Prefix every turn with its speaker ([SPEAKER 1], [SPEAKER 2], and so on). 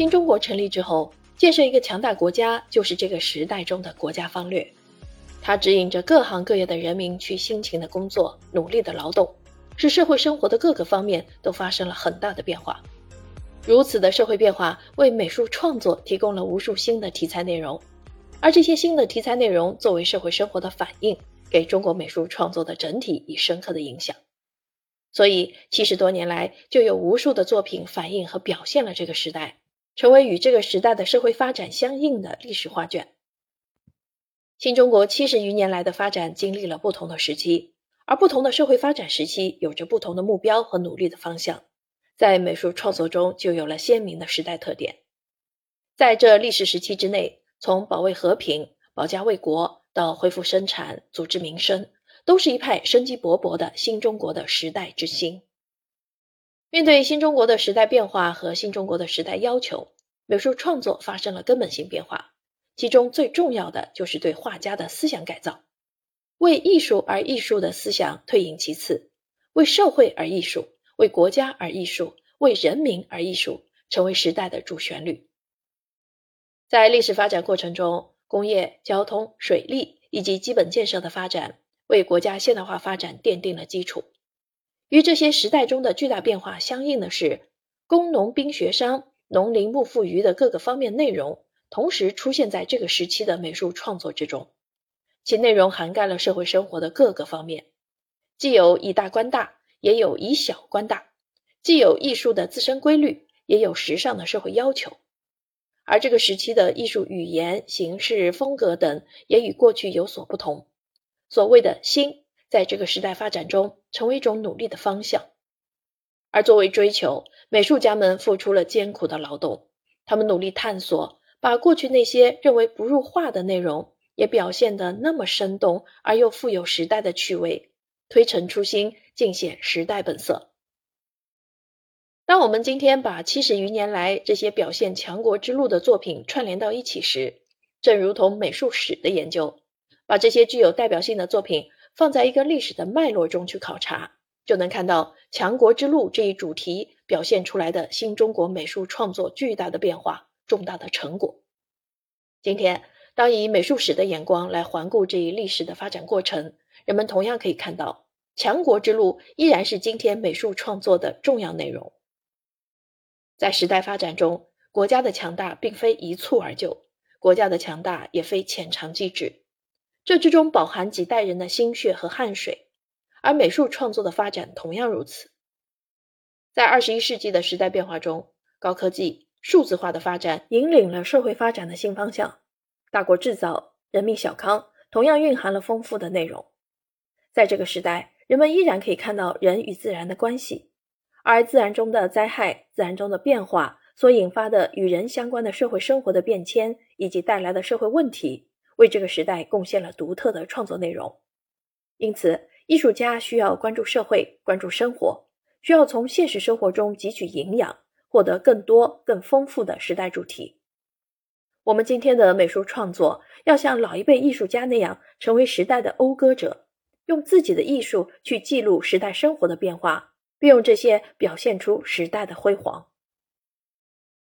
[SPEAKER 1] 新中国成立之后，建设一个强大国家就是这个时代中的国家方略。它指引着各行各业的人民去辛勤的工作、努力的劳动，使社会生活的各个方面都发生了很大的变化。如此的社会变化，为美术创作提供了无数新的题材内容，而这些新的题材内容作为社会生活的反应，给中国美术创作的整体以深刻的影响。所以，七十多年来就有无数的作品反映和表现了这个时代。成为与这个时代的社会发展相应的历史画卷。新中国七十余年来的发展经历了不同的时期，而不同的社会发展时期有着不同的目标和努力的方向，在美术创作中就有了鲜明的时代特点。在这历史时期之内，从保卫和平、保家卫国到恢复生产、组织民生，都是一派生机勃勃的新中国的时代之星。面对新中国的时代变化和新中国的时代要求，美术创作发生了根本性变化。其中最重要的就是对画家的思想改造，为艺术而艺术的思想退隐其次，为社会而艺术，为国家而艺术，为人民而艺术，成为时代的主旋律。在历史发展过程中，工业、交通、水利以及基本建设的发展，为国家现代化发展奠定了基础。与这些时代中的巨大变化相应的是，工农兵学商、农林牧副渔的各个方面内容，同时出现在这个时期的美术创作之中，其内容涵盖了社会生活的各个方面，既有以大观大，也有以小观大；既有艺术的自身规律，也有时尚的社会要求。而这个时期的艺术语言、形式、风格等，也与过去有所不同。所谓的新。在这个时代发展中，成为一种努力的方向。而作为追求，美术家们付出了艰苦的劳动。他们努力探索，把过去那些认为不入画的内容，也表现得那么生动而又富有时代的趣味，推陈出新，尽显时代本色。当我们今天把七十余年来这些表现强国之路的作品串联到一起时，正如同美术史的研究，把这些具有代表性的作品。放在一个历史的脉络中去考察，就能看到强国之路这一主题表现出来的新中国美术创作巨大的变化、重大的成果。今天，当以美术史的眼光来环顾这一历史的发展过程，人们同样可以看到，强国之路依然是今天美术创作的重要内容。在时代发展中，国家的强大并非一蹴而就，国家的强大也非浅尝即止。这之中饱含几代人的心血和汗水，而美术创作的发展同样如此。在二十一世纪的时代变化中，高科技、数字化的发展引领了社会发展的新方向。大国制造、人民小康同样蕴含了丰富的内容。在这个时代，人们依然可以看到人与自然的关系，而自然中的灾害、自然中的变化所引发的与人相关的社会生活的变迁以及带来的社会问题。为这个时代贡献了独特的创作内容，因此，艺术家需要关注社会、关注生活，需要从现实生活中汲取营养，获得更多、更丰富的时代主题。我们今天的美术创作要像老一辈艺术家那样，成为时代的讴歌者，用自己的艺术去记录时代生活的变化，并用这些表现出时代的辉煌。